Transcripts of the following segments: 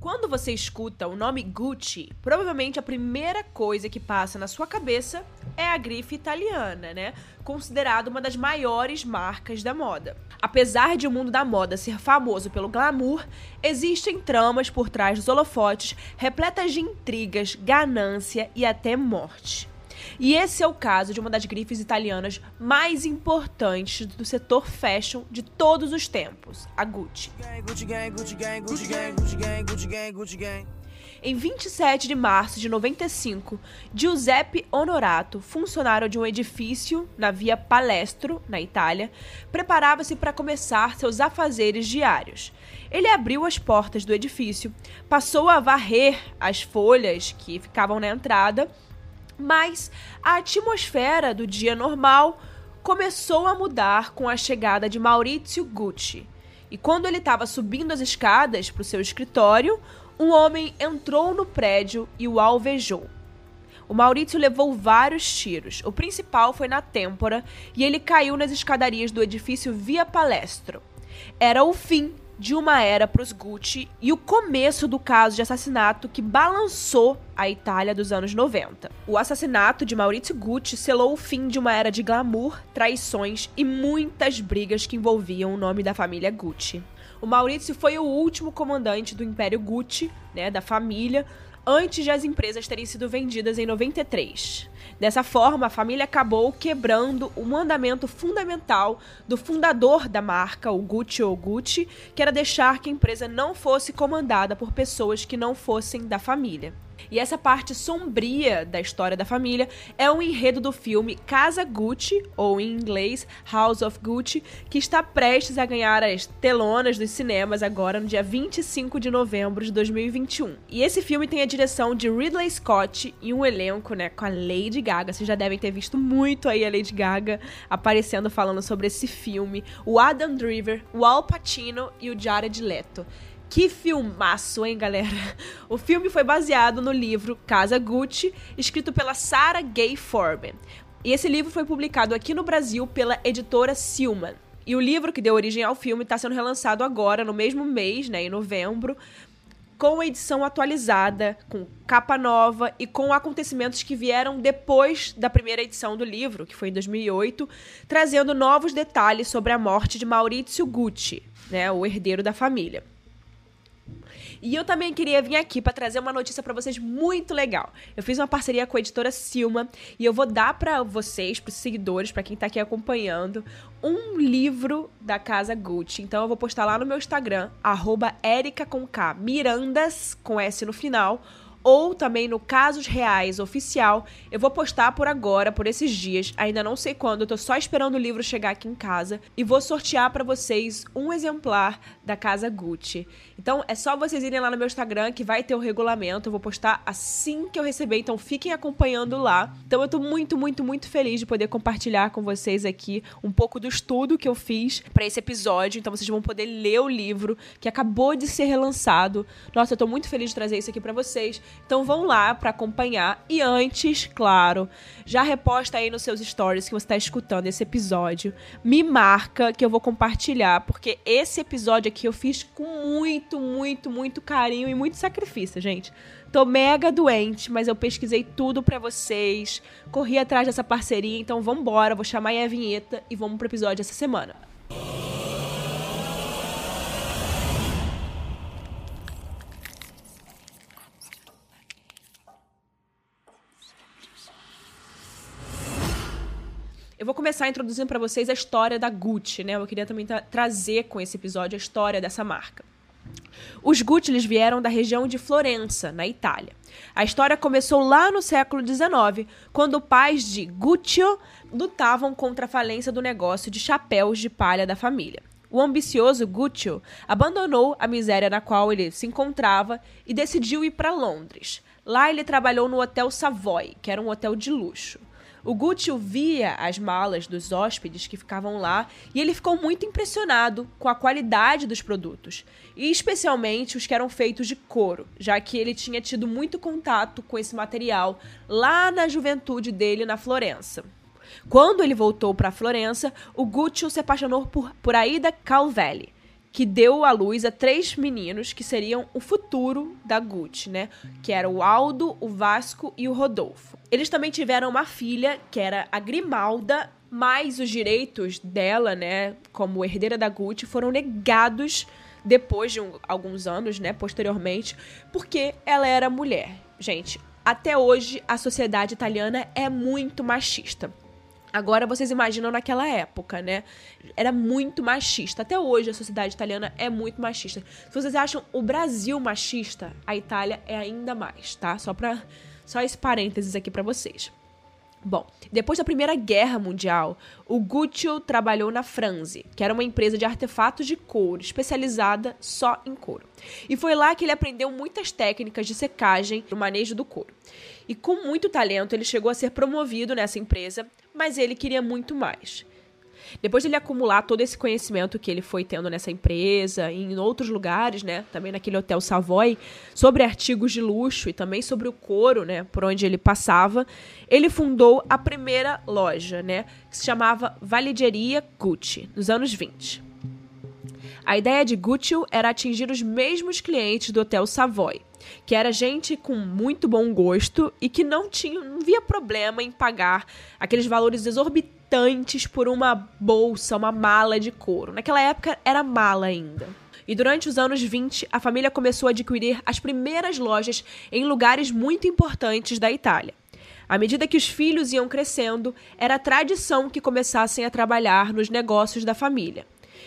Quando você escuta o nome Gucci, provavelmente a primeira coisa que passa na sua cabeça é a grife italiana, né? Considerada uma das maiores marcas da moda. Apesar de o mundo da moda ser famoso pelo glamour, existem tramas por trás dos holofotes repletas de intrigas, ganância e até morte. E esse é o caso de uma das grifes italianas mais importantes do setor fashion de todos os tempos, a Gucci. Em 27 de março de 95, Giuseppe Honorato, funcionário de um edifício na Via Palestro, na Itália, preparava-se para começar seus afazeres diários. Ele abriu as portas do edifício, passou a varrer as folhas que ficavam na entrada mas a atmosfera do dia normal começou a mudar com a chegada de Maurizio Gucci. E quando ele estava subindo as escadas para o seu escritório, um homem entrou no prédio e o alvejou. O Maurício levou vários tiros. O principal foi na têmpora e ele caiu nas escadarias do edifício Via Palestro. Era o fim de uma era para os Gucci e o começo do caso de assassinato que balançou a Itália dos anos 90. O assassinato de Maurizio Gucci selou o fim de uma era de glamour, traições e muitas brigas que envolviam o nome da família Gucci. O Maurizio foi o último comandante do Império Gucci, né, da família, antes de as empresas terem sido vendidas em 93. Dessa forma, a família acabou quebrando o mandamento fundamental do fundador da marca, o Gucci ou Gucci, que era deixar que a empresa não fosse comandada por pessoas que não fossem da família. E essa parte sombria da história da família é um enredo do filme Casa Gucci, ou em inglês House of Gucci, que está prestes a ganhar as telonas dos cinemas agora no dia 25 de novembro de 2021. E esse filme tem a direção de Ridley Scott e um elenco, né, com a Lady Gaga. Vocês já devem ter visto muito aí a Lady Gaga aparecendo falando sobre esse filme. O Adam Driver, o Al Pacino e o Jared Leto. Que filmaço, hein, galera? O filme foi baseado no livro Casa Gucci, escrito pela Sarah Gay Forman. E esse livro foi publicado aqui no Brasil pela editora Silman. E o livro que deu origem ao filme está sendo relançado agora, no mesmo mês, né, em novembro, com edição atualizada, com capa nova e com acontecimentos que vieram depois da primeira edição do livro, que foi em 2008, trazendo novos detalhes sobre a morte de Maurizio Gucci, né, o herdeiro da família. E eu também queria vir aqui para trazer uma notícia para vocês muito legal. Eu fiz uma parceria com a editora Silma e eu vou dar para vocês, para os seguidores, para quem tá aqui acompanhando, um livro da Casa Gucci. Então eu vou postar lá no meu Instagram, arroba com K, Mirandas, com S no final, ou também no Casos Reais Oficial. Eu vou postar por agora, por esses dias, ainda não sei quando, eu tô só esperando o livro chegar aqui em casa e vou sortear para vocês um exemplar da Casa Gucci. Então é só vocês irem lá no meu Instagram que vai ter o regulamento, eu vou postar assim que eu receber, então fiquem acompanhando lá. Então eu tô muito, muito, muito feliz de poder compartilhar com vocês aqui um pouco do estudo que eu fiz para esse episódio, então vocês vão poder ler o livro que acabou de ser relançado. Nossa, eu tô muito feliz de trazer isso aqui para vocês. Então vão lá para acompanhar. E antes, claro, já reposta aí nos seus stories que você está escutando esse episódio. Me marca que eu vou compartilhar, porque esse episódio aqui eu fiz com muito, muito, muito carinho e muito sacrifício, gente. Tô mega doente, mas eu pesquisei tudo para vocês, corri atrás dessa parceria, então vambora, vou chamar aí a vinheta e vamos pro episódio essa semana. Eu vou começar introduzindo para vocês a história da Gucci, né? Eu queria também tra trazer com esse episódio a história dessa marca. Os Gucci eles vieram da região de Florença, na Itália. A história começou lá no século XIX, quando pais de Guccio lutavam contra a falência do negócio de chapéus de palha da família. O ambicioso Guccio abandonou a miséria na qual ele se encontrava e decidiu ir para Londres. Lá ele trabalhou no Hotel Savoy, que era um hotel de luxo. O Gucci via as malas dos hóspedes que ficavam lá e ele ficou muito impressionado com a qualidade dos produtos, e especialmente os que eram feitos de couro, já que ele tinha tido muito contato com esse material lá na juventude dele na Florença. Quando ele voltou para Florença, o Gucci se apaixonou por, por Aida Calvelli, que deu à luz a três meninos que seriam o futuro da Gucci, né? Que era o Aldo, o Vasco e o Rodolfo. Eles também tiveram uma filha, que era a Grimalda, mas os direitos dela, né, como herdeira da Gucci, foram negados depois de um, alguns anos, né, posteriormente, porque ela era mulher. Gente, até hoje a sociedade italiana é muito machista. Agora vocês imaginam naquela época, né? Era muito machista. Até hoje a sociedade italiana é muito machista. Se vocês acham o Brasil machista, a Itália é ainda mais, tá? Só para só esse parênteses aqui para vocês. Bom, depois da Primeira Guerra Mundial, o Guccio trabalhou na Franze, que era uma empresa de artefatos de couro, especializada só em couro. E foi lá que ele aprendeu muitas técnicas de secagem no manejo do couro. E com muito talento, ele chegou a ser promovido nessa empresa, mas ele queria muito mais. Depois de ele acumular todo esse conhecimento que ele foi tendo nessa empresa em outros lugares, né, também naquele hotel Savoy, sobre artigos de luxo e também sobre o couro, né, por onde ele passava, ele fundou a primeira loja, né, que se chamava Valigeria Gucci, nos anos 20. A ideia de Gucci era atingir os mesmos clientes do Hotel Savoy, que era gente com muito bom gosto e que não tinha, não via problema em pagar aqueles valores exorbitantes por uma bolsa, uma mala de couro. Naquela época era mala ainda. E durante os anos 20, a família começou a adquirir as primeiras lojas em lugares muito importantes da Itália. À medida que os filhos iam crescendo, era tradição que começassem a trabalhar nos negócios da família.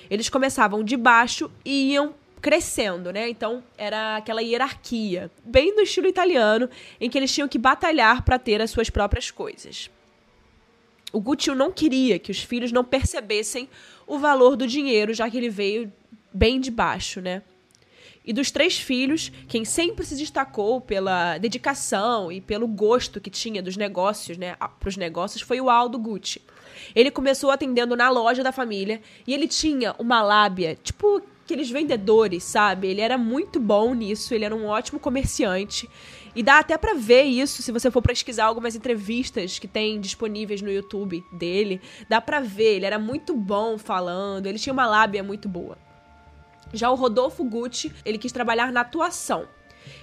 Eles começavam de baixo e iam crescendo, né? Então era aquela hierarquia, bem do estilo italiano, em que eles tinham que batalhar para ter as suas próprias coisas. O Gucci não queria que os filhos não percebessem o valor do dinheiro, já que ele veio bem de baixo, né? E dos três filhos, quem sempre se destacou pela dedicação e pelo gosto que tinha dos negócios, né, para os negócios, foi o Aldo Gucci. Ele começou atendendo na loja da família e ele tinha uma lábia, tipo aqueles vendedores, sabe? Ele era muito bom nisso, ele era um ótimo comerciante. E dá até para ver isso se você for pesquisar algumas entrevistas que tem disponíveis no YouTube dele. Dá para ver, ele era muito bom falando, ele tinha uma lábia muito boa. Já o Rodolfo Gucci, ele quis trabalhar na atuação.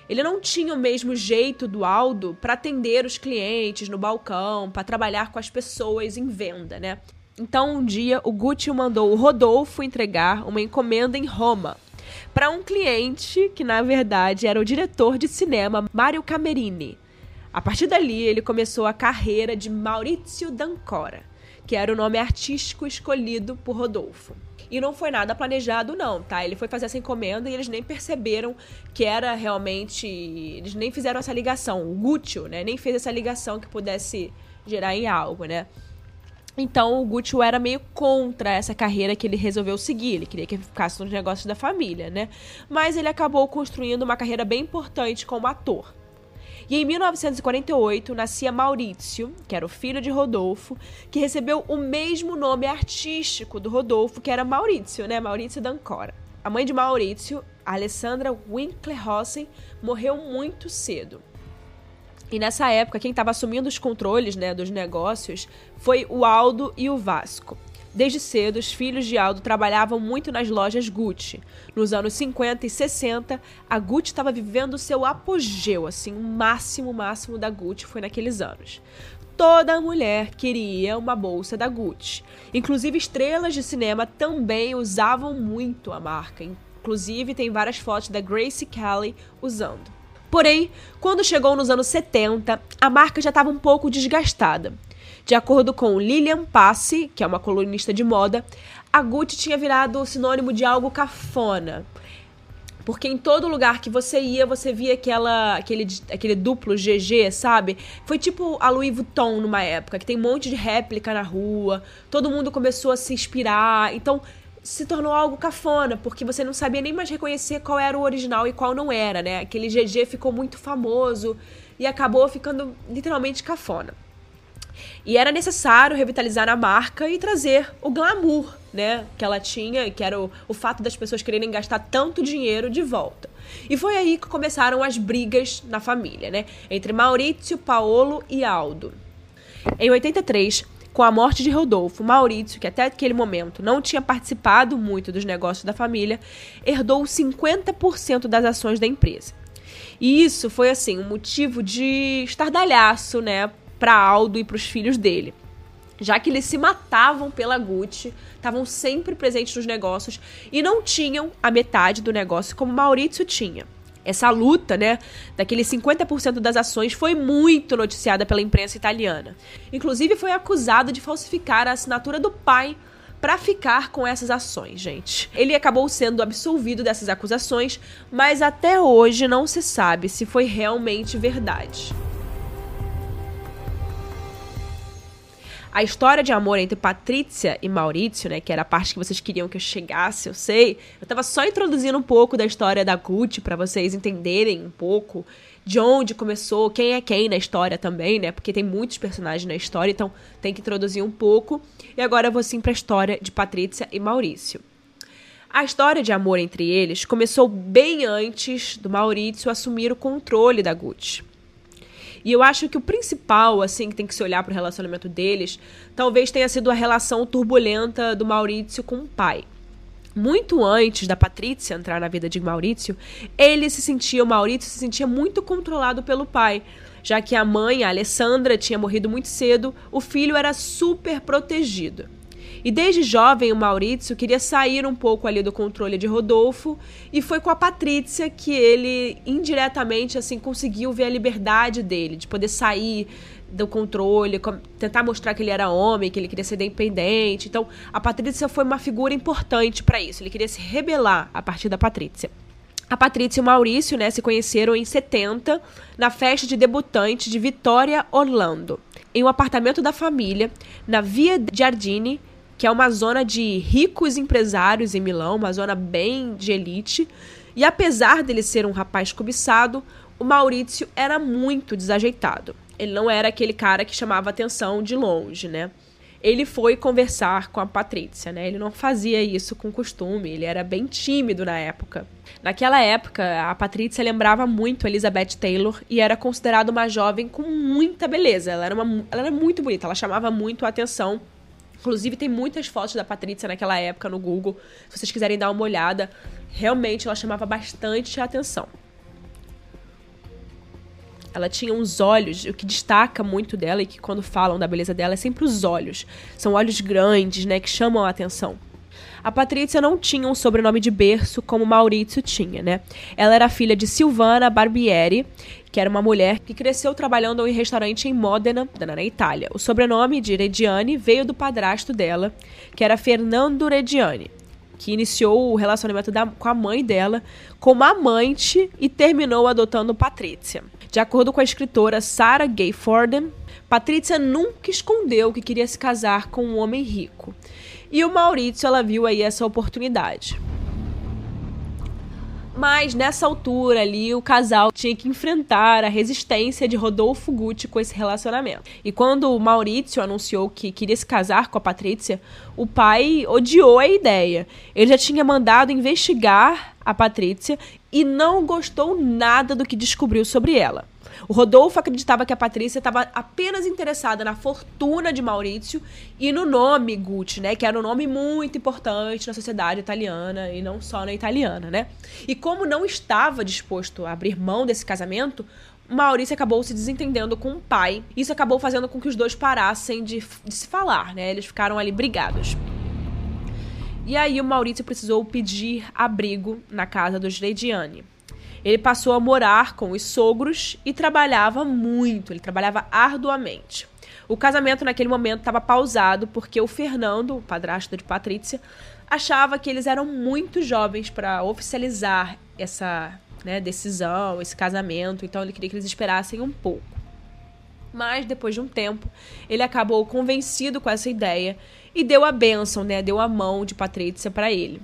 Ele não tinha o mesmo jeito do Aldo para atender os clientes no balcão, para trabalhar com as pessoas em venda, né? Então, um dia, o Gucci mandou o Rodolfo entregar uma encomenda em Roma para um cliente que, na verdade, era o diretor de cinema Mario Camerini. A partir dali, ele começou a carreira de Maurizio D'Ancora, que era o nome artístico escolhido por Rodolfo. E não foi nada planejado, não, tá? Ele foi fazer essa encomenda e eles nem perceberam que era realmente. Eles nem fizeram essa ligação. O Gucci, né? Nem fez essa ligação que pudesse gerar em algo, né? Então o Gucci era meio contra essa carreira que ele resolveu seguir. Ele queria que ficasse nos negócios da família, né? Mas ele acabou construindo uma carreira bem importante como ator. E em 1948 nascia Maurício, que era o filho de Rodolfo, que recebeu o mesmo nome artístico do Rodolfo, que era Maurício, né? Maurício D'Ancora. A mãe de Maurício, Alessandra Winkler Rossen, morreu muito cedo. E nessa época, quem estava assumindo os controles né, dos negócios foi o Aldo e o Vasco. Desde cedo, os filhos de Aldo trabalhavam muito nas lojas Gucci. Nos anos 50 e 60, a Gucci estava vivendo seu apogeu, assim, o máximo, máximo da Gucci foi naqueles anos. Toda mulher queria uma bolsa da Gucci. Inclusive, estrelas de cinema também usavam muito a marca. Inclusive, tem várias fotos da Grace Kelly usando. Porém, quando chegou nos anos 70, a marca já estava um pouco desgastada. De acordo com Lilian Passe, que é uma colunista de moda, a Gucci tinha virado sinônimo de algo cafona. Porque em todo lugar que você ia, você via aquela, aquele, aquele duplo GG, sabe? Foi tipo a Louis Vuitton numa época, que tem um monte de réplica na rua, todo mundo começou a se inspirar. Então, se tornou algo cafona, porque você não sabia nem mais reconhecer qual era o original e qual não era, né? Aquele GG ficou muito famoso e acabou ficando literalmente cafona. E era necessário revitalizar a marca e trazer o glamour, né, que ela tinha, que era o, o fato das pessoas quererem gastar tanto dinheiro de volta. E foi aí que começaram as brigas na família, né, entre Maurício, Paolo e Aldo. Em 83, Com a morte de Rodolfo, Maurício, que até aquele momento não tinha participado muito dos negócios da família, herdou 50% das ações da empresa. E isso foi assim um motivo de estardalhaço, né, para Aldo e para os filhos dele. Já que eles se matavam pela Gucci, estavam sempre presentes nos negócios e não tinham a metade do negócio como Maurício tinha. Essa luta, né, daqueles 50% das ações foi muito noticiada pela imprensa italiana. Inclusive foi acusado de falsificar a assinatura do pai para ficar com essas ações, gente. Ele acabou sendo absolvido dessas acusações, mas até hoje não se sabe se foi realmente verdade. A história de amor entre Patrícia e Maurício, né, que era a parte que vocês queriam que eu chegasse, eu sei. Eu tava só introduzindo um pouco da história da Gucci para vocês entenderem um pouco de onde começou, quem é quem na história também, né? Porque tem muitos personagens na história, então tem que introduzir um pouco. E agora eu vou sim para a história de Patrícia e Maurício. A história de amor entre eles começou bem antes do Maurício assumir o controle da Gucci. E eu acho que o principal, assim, que tem que se olhar para o relacionamento deles, talvez tenha sido a relação turbulenta do Maurício com o pai. Muito antes da Patrícia entrar na vida de Maurício, ele se sentia, o Maurício se sentia muito controlado pelo pai. Já que a mãe, a Alessandra, tinha morrido muito cedo, o filho era super protegido. E desde jovem, o Maurício queria sair um pouco ali do controle de Rodolfo, e foi com a Patrícia que ele indiretamente assim conseguiu ver a liberdade dele, de poder sair do controle, tentar mostrar que ele era homem, que ele queria ser independente. Então, a Patrícia foi uma figura importante para isso. Ele queria se rebelar a partir da Patrícia. A Patrícia e o Maurício, né, se conheceram em 70, na festa de debutante de Vitória, Orlando, em um apartamento da família, na Via Giardini, que é uma zona de ricos empresários em Milão, uma zona bem de elite. E apesar dele ser um rapaz cobiçado, o Maurício era muito desajeitado. Ele não era aquele cara que chamava atenção de longe, né? Ele foi conversar com a Patrícia, né? Ele não fazia isso com costume, ele era bem tímido na época. Naquela época, a Patrícia lembrava muito Elizabeth Taylor e era considerada uma jovem com muita beleza. Ela era, uma, ela era muito bonita, ela chamava muito a atenção Inclusive, tem muitas fotos da Patrícia naquela época no Google. Se vocês quiserem dar uma olhada, realmente ela chamava bastante a atenção. Ela tinha uns olhos, o que destaca muito dela e que quando falam da beleza dela é sempre os olhos. São olhos grandes, né, que chamam a atenção. A Patrícia não tinha um sobrenome de berço como Maurício tinha, né? Ela era filha de Silvana Barbieri, que era uma mulher que cresceu trabalhando em um restaurante em Modena, na Itália. O sobrenome de Reggiani veio do padrasto dela, que era Fernando Reggiani, que iniciou o relacionamento da, com a mãe dela como amante e terminou adotando Patrícia. De acordo com a escritora Sarah Gay Forden, Patrícia nunca escondeu que queria se casar com um homem rico. E o Maurício, ela viu aí essa oportunidade. Mas nessa altura ali, o casal tinha que enfrentar a resistência de Rodolfo Gucci com esse relacionamento. E quando o Maurício anunciou que queria se casar com a Patrícia, o pai odiou a ideia. Ele já tinha mandado investigar a Patrícia e não gostou nada do que descobriu sobre ela. O Rodolfo acreditava que a Patrícia estava apenas interessada na fortuna de Maurício e no nome Gucci, né? Que era um nome muito importante na sociedade italiana e não só na italiana, né? E como não estava disposto a abrir mão desse casamento, Maurício acabou se desentendendo com o pai. Isso acabou fazendo com que os dois parassem de, de se falar, né? Eles ficaram ali brigados. E aí o Maurício precisou pedir abrigo na casa dos Leidiane. Ele passou a morar com os sogros e trabalhava muito, ele trabalhava arduamente. O casamento naquele momento estava pausado porque o Fernando, o padrasto de Patrícia, achava que eles eram muito jovens para oficializar essa né, decisão, esse casamento, então ele queria que eles esperassem um pouco. Mas depois de um tempo, ele acabou convencido com essa ideia e deu a bênção, né, deu a mão de Patrícia para ele.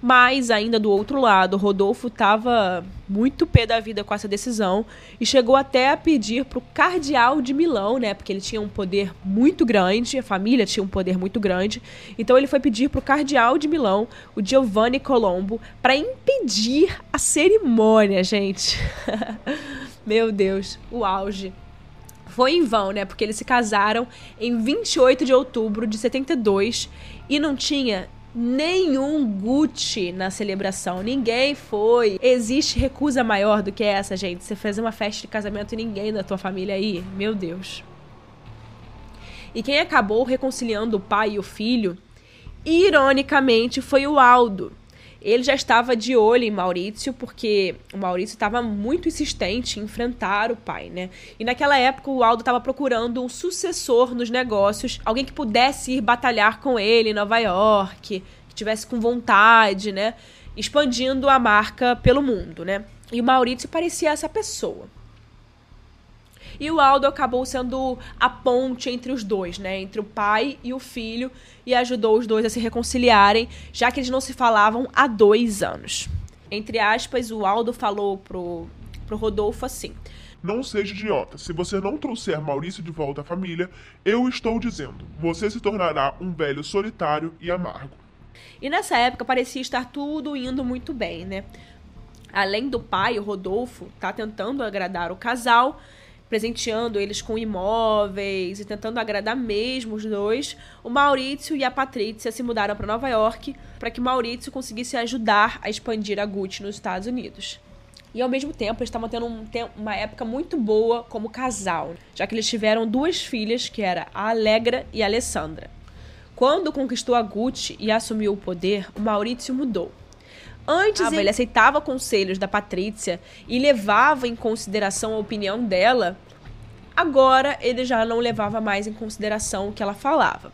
Mas, ainda do outro lado, Rodolfo estava muito pé da vida com essa decisão e chegou até a pedir para o cardeal de Milão, né? Porque ele tinha um poder muito grande, a família tinha um poder muito grande. Então, ele foi pedir para o cardeal de Milão, o Giovanni Colombo, para impedir a cerimônia, gente. Meu Deus, o auge foi em vão, né? Porque eles se casaram em 28 de outubro de 72 e não tinha nenhum Gucci na celebração. Ninguém foi. Existe recusa maior do que essa, gente? Você fazer uma festa de casamento e ninguém da tua família aí? Meu Deus. E quem acabou reconciliando o pai e o filho, ironicamente, foi o Aldo ele já estava de olho em Maurício, porque o Maurício estava muito insistente em enfrentar o pai, né? E naquela época o Aldo estava procurando um sucessor nos negócios, alguém que pudesse ir batalhar com ele em Nova York, que tivesse com vontade, né? Expandindo a marca pelo mundo, né? E o Maurício parecia essa pessoa. E o Aldo acabou sendo a ponte entre os dois, né? Entre o pai e o filho, e ajudou os dois a se reconciliarem, já que eles não se falavam há dois anos. Entre aspas, o Aldo falou pro, pro Rodolfo assim. Não seja idiota. Se você não trouxer Maurício de volta à família, eu estou dizendo, você se tornará um velho solitário e amargo. E nessa época parecia estar tudo indo muito bem, né? Além do pai, o Rodolfo tá tentando agradar o casal, presenteando eles com imóveis e tentando agradar mesmo os dois, o Maurício e a Patrícia se mudaram para Nova York para que Maurício conseguisse ajudar a expandir a Gucci nos Estados Unidos. E ao mesmo tempo, eles estavam tendo um, uma época muito boa como casal, já que eles tiveram duas filhas, que era a Alegra e a Alessandra. Quando conquistou a Gucci e assumiu o poder, o Maurício mudou. Antes ah, ele... ele aceitava conselhos da Patrícia e levava em consideração a opinião dela. Agora ele já não levava mais em consideração o que ela falava.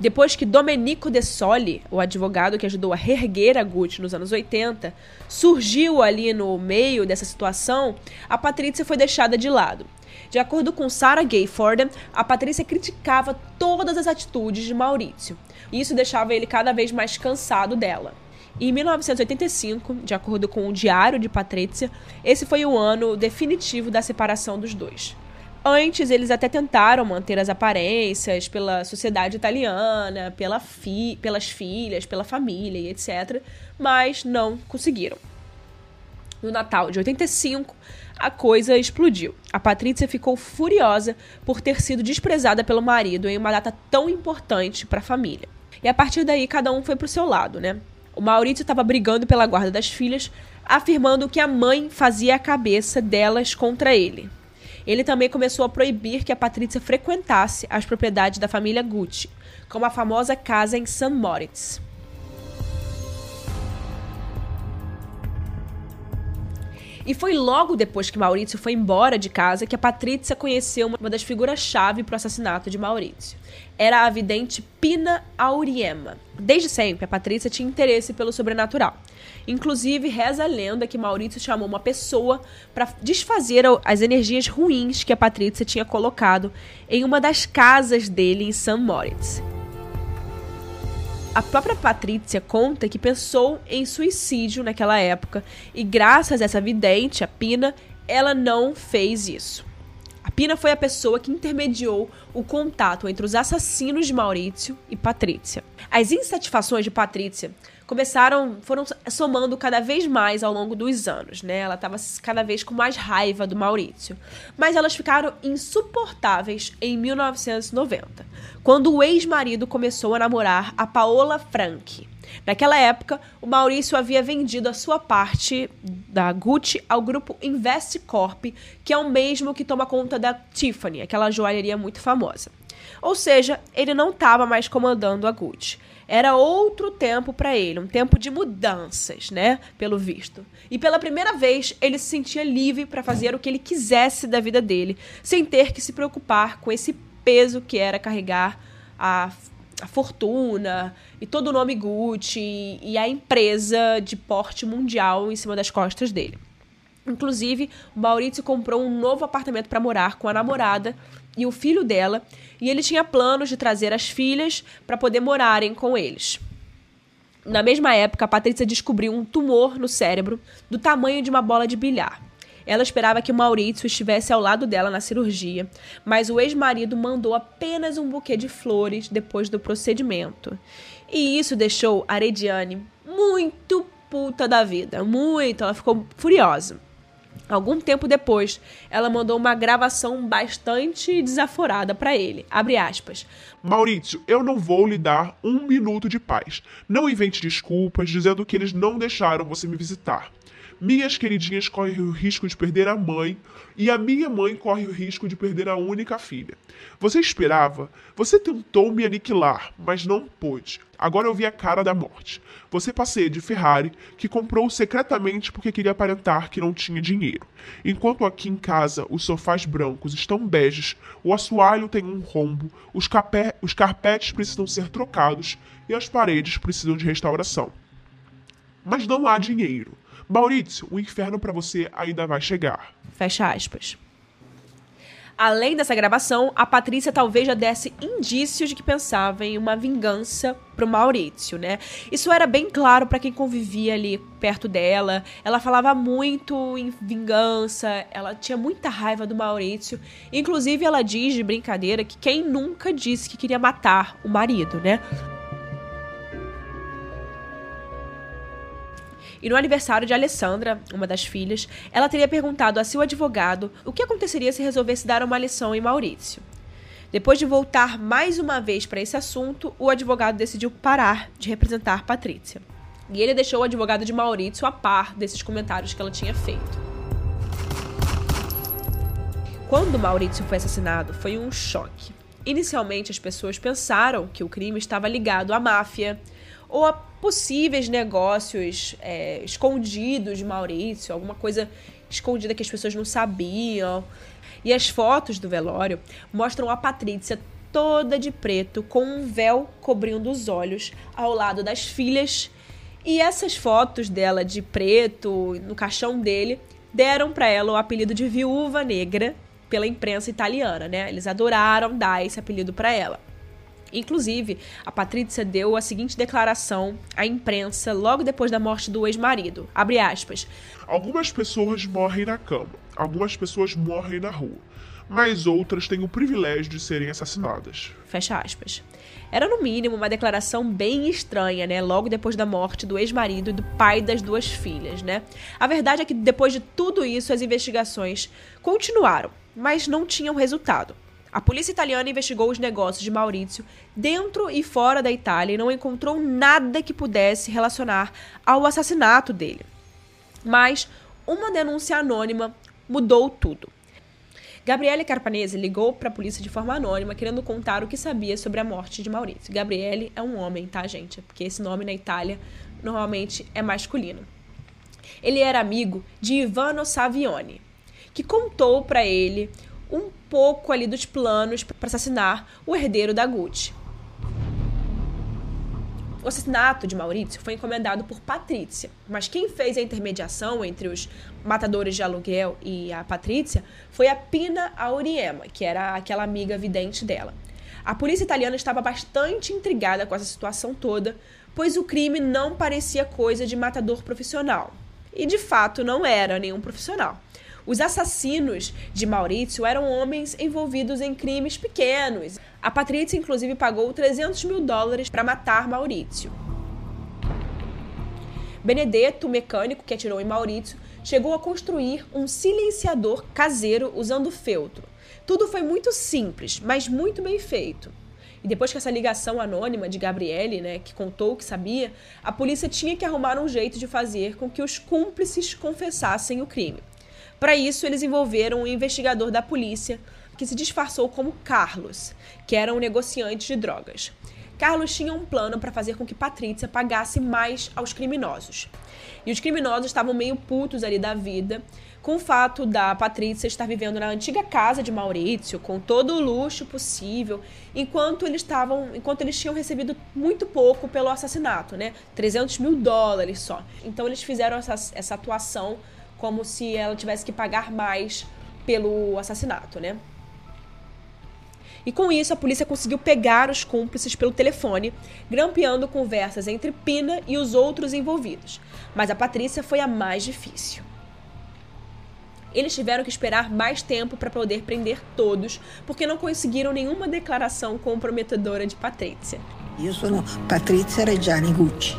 Depois que Domenico De Soli, o advogado que ajudou a reerguer a Gucci nos anos 80, surgiu ali no meio dessa situação, a Patrícia foi deixada de lado. De acordo com Sarah Gay Forden, a Patrícia criticava todas as atitudes de Maurício. Isso deixava ele cada vez mais cansado dela. Em 1985, de acordo com o Diário de Patrícia, esse foi o ano definitivo da separação dos dois. Antes, eles até tentaram manter as aparências pela sociedade italiana, pela fi pelas filhas, pela família e etc., mas não conseguiram. No Natal de 85, a coisa explodiu. A Patrícia ficou furiosa por ter sido desprezada pelo marido em uma data tão importante para a família. E a partir daí, cada um foi pro seu lado, né? O Maurício estava brigando pela guarda das filhas, afirmando que a mãe fazia a cabeça delas contra ele. Ele também começou a proibir que a Patrícia frequentasse as propriedades da família Gucci, como a famosa casa em St. Moritz. E foi logo depois que Maurício foi embora de casa que a Patrícia conheceu uma das figuras-chave para o assassinato de Maurício. Era a vidente Pina Auriema. Desde sempre, a Patrícia tinha interesse pelo sobrenatural. Inclusive, reza a lenda que Maurício chamou uma pessoa para desfazer as energias ruins que a Patrícia tinha colocado em uma das casas dele em St. Moritz. A própria Patrícia conta que pensou em suicídio naquela época e, graças a essa vidente, a Pina, ela não fez isso. Pina foi a pessoa que intermediou o contato entre os assassinos de Maurício e Patrícia. As insatisfações de Patrícia começaram, foram somando cada vez mais ao longo dos anos, né? Ela estava cada vez com mais raiva do Maurício. Mas elas ficaram insuportáveis em 1990, quando o ex-marido começou a namorar a Paola Frank. Naquela época, o Maurício havia vendido a sua parte da Gucci ao grupo Investcorp, que é o mesmo que toma conta da Tiffany, aquela joalheria muito famosa. Ou seja, ele não estava mais comandando a Gucci. Era outro tempo para ele, um tempo de mudanças, né? Pelo visto. E pela primeira vez, ele se sentia livre para fazer o que ele quisesse da vida dele, sem ter que se preocupar com esse peso que era carregar a, a fortuna e todo o nome Gucci e a empresa de porte mundial em cima das costas dele. Inclusive, Maurício comprou um novo apartamento para morar com a namorada e o filho dela, e ele tinha planos de trazer as filhas para poder morarem com eles. Na mesma época, a Patrícia descobriu um tumor no cérebro do tamanho de uma bola de bilhar. Ela esperava que Maurício estivesse ao lado dela na cirurgia, mas o ex-marido mandou apenas um buquê de flores depois do procedimento. E isso deixou Arediane muito puta da vida, muito, ela ficou furiosa. Algum tempo depois, ela mandou uma gravação bastante desaforada para ele. Abre aspas. Maurício, eu não vou lhe dar um minuto de paz. Não invente desculpas dizendo que eles não deixaram você me visitar. Minhas queridinhas correm o risco de perder a mãe e a minha mãe corre o risco de perder a única filha. Você esperava? Você tentou me aniquilar, mas não pôde. Agora eu vi a cara da morte. Você passeia de Ferrari, que comprou secretamente porque queria aparentar que não tinha dinheiro. Enquanto aqui em casa os sofás brancos estão beges, o assoalho tem um rombo, os, capé os carpetes precisam ser trocados e as paredes precisam de restauração. Mas não há dinheiro. Maurício, o inferno para você ainda vai chegar. Fecha aspas. Além dessa gravação, a Patrícia talvez já desse indícios de que pensava em uma vingança pro Maurício, né? Isso era bem claro para quem convivia ali perto dela. Ela falava muito em vingança, ela tinha muita raiva do Maurício. Inclusive, ela diz de brincadeira que quem nunca disse que queria matar o marido, né? E no aniversário de Alessandra, uma das filhas, ela teria perguntado a seu advogado o que aconteceria se resolvesse dar uma lição em Maurício. Depois de voltar mais uma vez para esse assunto, o advogado decidiu parar de representar Patrícia. E ele deixou o advogado de Maurício a par desses comentários que ela tinha feito. Quando Maurício foi assassinado, foi um choque. Inicialmente, as pessoas pensaram que o crime estava ligado à máfia ou a possíveis negócios é, escondidos de Maurício, alguma coisa escondida que as pessoas não sabiam. E as fotos do velório mostram a Patrícia toda de preto, com um véu cobrindo os olhos, ao lado das filhas. E essas fotos dela de preto, no caixão dele, deram para ela o apelido de Viúva Negra pela imprensa italiana, né? Eles adoraram dar esse apelido para ela. Inclusive, a Patrícia deu a seguinte declaração à imprensa logo depois da morte do ex-marido. Abre aspas. Algumas pessoas morrem na cama, algumas pessoas morrem na rua, mas outras têm o privilégio de serem assassinadas. Fecha aspas. Era no mínimo uma declaração bem estranha, né? Logo depois da morte do ex-marido e do pai das duas filhas, né? A verdade é que depois de tudo isso, as investigações continuaram, mas não tinham resultado. A polícia italiana investigou os negócios de Maurício dentro e fora da Itália e não encontrou nada que pudesse relacionar ao assassinato dele. Mas uma denúncia anônima mudou tudo. Gabriele Carpanese ligou para a polícia de forma anônima, querendo contar o que sabia sobre a morte de Maurício. Gabriele é um homem, tá, gente? Porque esse nome na Itália normalmente é masculino. Ele era amigo de Ivano Savioni, que contou para ele um pouco ali dos planos para assassinar o herdeiro da Gucci. O assassinato de Maurício foi encomendado por Patrícia, mas quem fez a intermediação entre os matadores de aluguel e a Patrícia foi a Pina Auriema, que era aquela amiga vidente dela. A polícia italiana estava bastante intrigada com essa situação toda, pois o crime não parecia coisa de matador profissional. E de fato não era nenhum profissional. Os assassinos de Maurício eram homens envolvidos em crimes pequenos. A Patrícia, inclusive, pagou 300 mil dólares para matar Maurício. Benedetto, mecânico que atirou em Maurício, chegou a construir um silenciador caseiro usando feltro. Tudo foi muito simples, mas muito bem feito. E depois que essa ligação anônima de Gabriele, né, que contou o que sabia, a polícia tinha que arrumar um jeito de fazer com que os cúmplices confessassem o crime. Para isso, eles envolveram um investigador da polícia que se disfarçou como Carlos, que era um negociante de drogas. Carlos tinha um plano para fazer com que Patrícia pagasse mais aos criminosos. E os criminosos estavam meio putos ali da vida com o fato da Patrícia estar vivendo na antiga casa de Maurício, com todo o luxo possível, enquanto eles estavam, enquanto eles tinham recebido muito pouco pelo assassinato, né? 300 mil dólares só. Então eles fizeram essa, essa atuação como se ela tivesse que pagar mais pelo assassinato, né? E com isso, a polícia conseguiu pegar os cúmplices pelo telefone, grampeando conversas entre Pina e os outros envolvidos. Mas a Patrícia foi a mais difícil. Eles tiveram que esperar mais tempo para poder prender todos, porque não conseguiram nenhuma declaração comprometedora de Patrícia. Eu sou Patrícia Reggiani Gucci.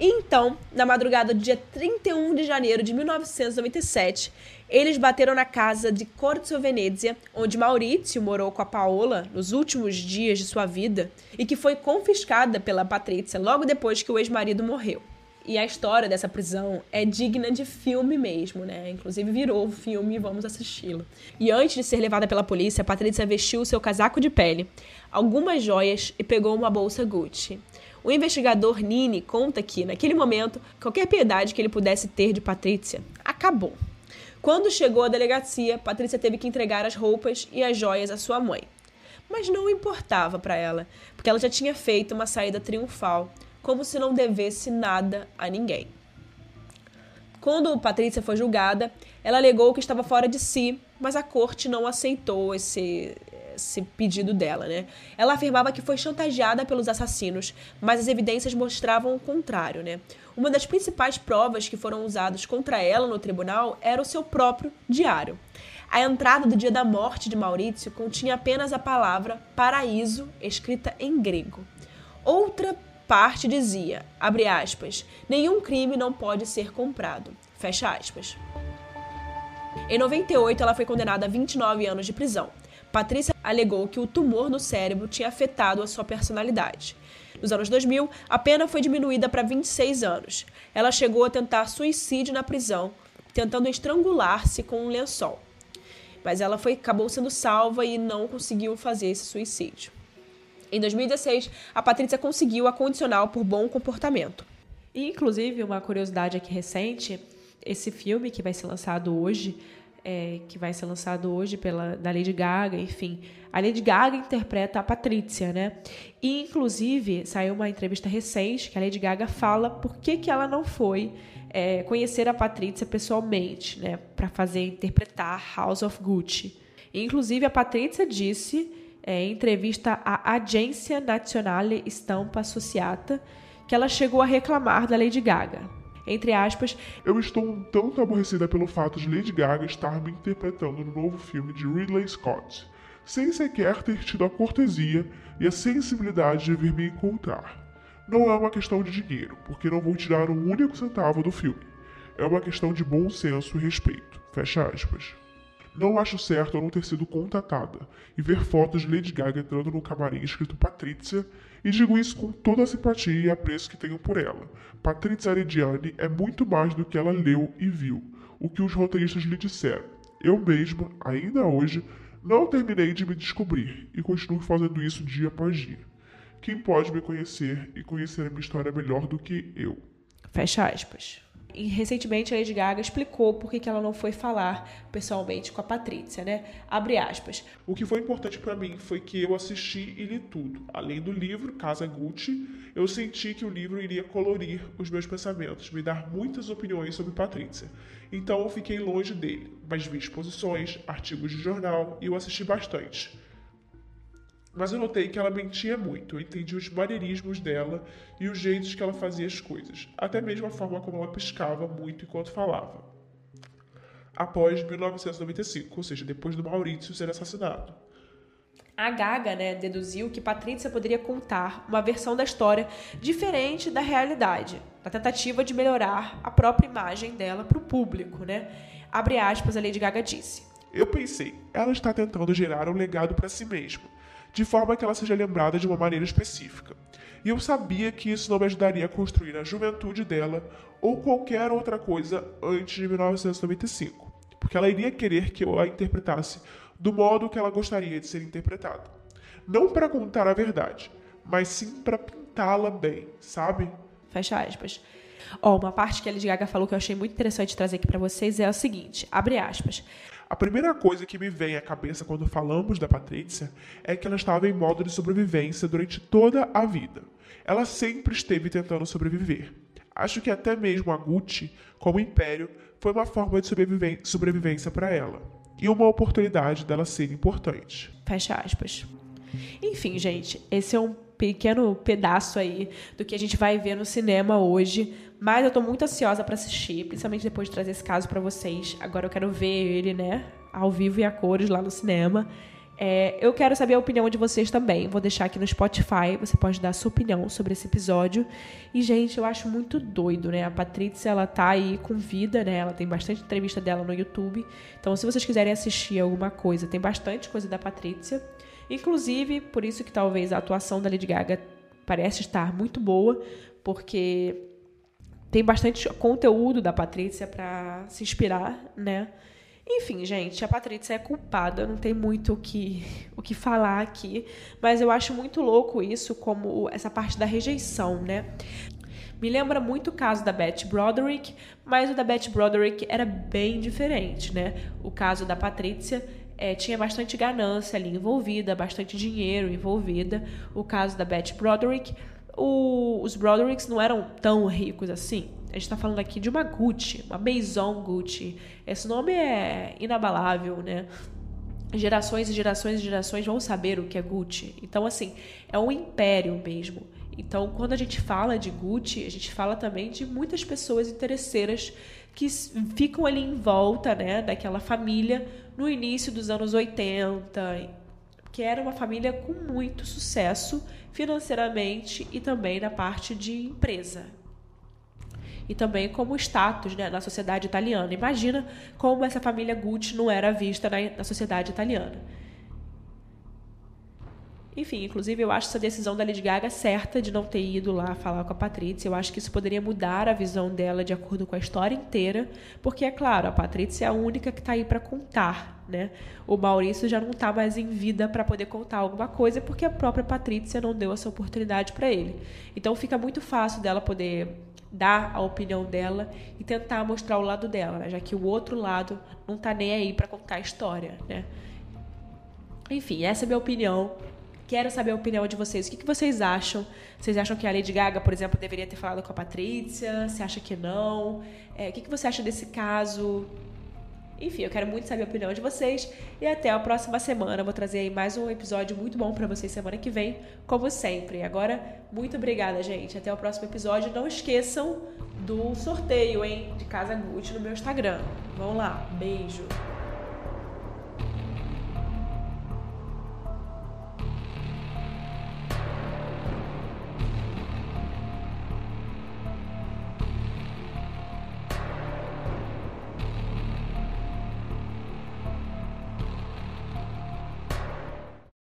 Então, na madrugada do dia 31 de janeiro de 1997, eles bateram na casa de Corso Venezia, onde Maurizio morou com a Paola nos últimos dias de sua vida e que foi confiscada pela Patrícia logo depois que o ex-marido morreu. E a história dessa prisão é digna de filme mesmo, né? Inclusive virou filme e vamos assisti-lo. E antes de ser levada pela polícia, Patrícia vestiu seu casaco de pele, algumas joias e pegou uma bolsa Gucci. O investigador Nini conta que, naquele momento, qualquer piedade que ele pudesse ter de Patrícia acabou. Quando chegou à delegacia, Patrícia teve que entregar as roupas e as joias à sua mãe. Mas não importava para ela, porque ela já tinha feito uma saída triunfal, como se não devesse nada a ninguém. Quando Patrícia foi julgada, ela alegou que estava fora de si, mas a corte não aceitou esse, esse pedido dela, né? Ela afirmava que foi chantageada pelos assassinos, mas as evidências mostravam o contrário, né? Uma das principais provas que foram usadas contra ela no tribunal era o seu próprio diário. A entrada do dia da morte de Maurício continha apenas a palavra paraíso escrita em grego. Outra parte dizia, abre aspas, nenhum crime não pode ser comprado, fecha aspas. Em 98, ela foi condenada a 29 anos de prisão. Patrícia alegou que o tumor no cérebro tinha afetado a sua personalidade. Nos anos 2000, a pena foi diminuída para 26 anos. Ela chegou a tentar suicídio na prisão, tentando estrangular-se com um lençol. Mas ela foi, acabou sendo salva e não conseguiu fazer esse suicídio. Em 2016, a Patrícia conseguiu a condicional por bom comportamento. E, inclusive, uma curiosidade aqui recente, esse filme que vai ser lançado hoje é, que vai ser lançado hoje pela da Lady Gaga, enfim. A Lady Gaga interpreta a Patrícia, né? E, inclusive, saiu uma entrevista recente que a Lady Gaga fala por que, que ela não foi é, conhecer a Patrícia pessoalmente, né? Para fazer interpretar House of Gucci. E, inclusive, a Patrícia disse é, em entrevista à Agência Nazionale Stampa Associata que ela chegou a reclamar da Lady Gaga entre aspas. Eu estou um tanto aborrecida pelo fato de Lady Gaga estar me interpretando no novo filme de Ridley Scott, sem sequer ter tido a cortesia e a sensibilidade de vir me encontrar. Não é uma questão de dinheiro, porque não vou tirar um único centavo do filme. É uma questão de bom senso e respeito. Fecha aspas. Não acho certo eu não ter sido contatada e ver fotos de Lady Gaga entrando no camarim escrito Patrícia, e digo isso com toda a simpatia e apreço que tenho por ela. Patrícia Arediani é muito mais do que ela leu e viu, o que os roteiristas lhe disseram. Eu mesma, ainda hoje, não terminei de me descobrir e continuo fazendo isso dia após dia. Quem pode me conhecer e conhecer a minha história melhor do que eu? Fecha aspas. E recentemente a Lady Gaga explicou por que ela não foi falar pessoalmente com a Patrícia, né? Abre aspas. O que foi importante para mim foi que eu assisti e li tudo. Além do livro Casa Gucci, eu senti que o livro iria colorir os meus pensamentos, me dar muitas opiniões sobre Patrícia. Então eu fiquei longe dele, mas vi exposições, artigos de jornal e eu assisti bastante. Mas eu notei que ela mentia muito. Eu entendi os maneirismos dela e os jeitos que ela fazia as coisas, até mesmo a forma como ela piscava muito enquanto falava. Após 1995, ou seja, depois do Maurício ser assassinado. A Gaga, né, deduziu que Patrícia poderia contar uma versão da história diferente da realidade, na tentativa de melhorar a própria imagem dela para o público, né? Abre aspas, a Lady Gaga disse: Eu pensei, ela está tentando gerar um legado para si mesma de forma que ela seja lembrada de uma maneira específica. E eu sabia que isso não me ajudaria a construir a juventude dela ou qualquer outra coisa antes de 1995, porque ela iria querer que eu a interpretasse do modo que ela gostaria de ser interpretada. Não para contar a verdade, mas sim para pintá-la bem, sabe? Fecha aspas. Ó, oh, uma parte que a Lady Gaga falou que eu achei muito interessante trazer aqui para vocês é o seguinte, abre aspas. A primeira coisa que me vem à cabeça quando falamos da Patrícia é que ela estava em modo de sobrevivência durante toda a vida. Ela sempre esteve tentando sobreviver. Acho que até mesmo a Gucci, como império, foi uma forma de sobrevivência para ela e uma oportunidade dela ser importante. Fecha aspas. Enfim, gente, esse é um pequeno pedaço aí do que a gente vai ver no cinema hoje. Mas eu tô muito ansiosa para assistir, principalmente depois de trazer esse caso para vocês. Agora eu quero ver ele, né, ao vivo e a cores lá no cinema. É, eu quero saber a opinião de vocês também. Vou deixar aqui no Spotify. Você pode dar a sua opinião sobre esse episódio. E, gente, eu acho muito doido, né? A Patrícia, ela tá aí com vida, né? Ela tem bastante entrevista dela no YouTube. Então, se vocês quiserem assistir alguma coisa, tem bastante coisa da Patrícia. Inclusive, por isso que talvez a atuação da Lady Gaga parece estar muito boa, porque tem bastante conteúdo da Patrícia para se inspirar, né? Enfim, gente, a Patrícia é culpada, não tem muito o que, o que falar aqui, mas eu acho muito louco isso, como essa parte da rejeição, né? Me lembra muito o caso da Beth Broderick, mas o da Beth Broderick era bem diferente, né? O caso da Patrícia é, tinha bastante ganância ali envolvida, bastante dinheiro envolvida. O caso da Beth Broderick, o, os Brodericks não eram tão ricos assim. A gente está falando aqui de uma Gucci, uma Maison Gucci. Esse nome é inabalável, né? Gerações e gerações e gerações vão saber o que é Gucci. Então, assim, é um império mesmo. Então, quando a gente fala de Gucci, a gente fala também de muitas pessoas interesseiras que ficam ali em volta, né, daquela família no início dos anos 80, que era uma família com muito sucesso financeiramente e também na parte de empresa e também como status né, na sociedade italiana. Imagina como essa família Gucci não era vista na, na sociedade italiana. Enfim, inclusive eu acho essa decisão da Lady Gaga certa de não ter ido lá falar com a Patrícia. Eu acho que isso poderia mudar a visão dela de acordo com a história inteira, porque é claro, a Patrícia é a única que está aí para contar, né? O Maurício já não está mais em vida para poder contar alguma coisa, porque a própria Patrícia não deu essa oportunidade para ele. Então fica muito fácil dela poder dar a opinião dela e tentar mostrar o lado dela, né? já que o outro lado não tá nem aí para contar a história, né? Enfim, essa é a minha opinião. Quero saber a opinião de vocês. O que, que vocês acham? Vocês acham que a Lady Gaga, por exemplo, deveria ter falado com a Patrícia? Você acha que não? É, o que, que você acha desse caso? Enfim, eu quero muito saber a opinião de vocês. E até a próxima semana. vou trazer aí mais um episódio muito bom para vocês semana que vem, como sempre. Agora, muito obrigada, gente. Até o próximo episódio. Não esqueçam do sorteio, hein? De Casa Gucci no meu Instagram. Vamos lá. Beijo.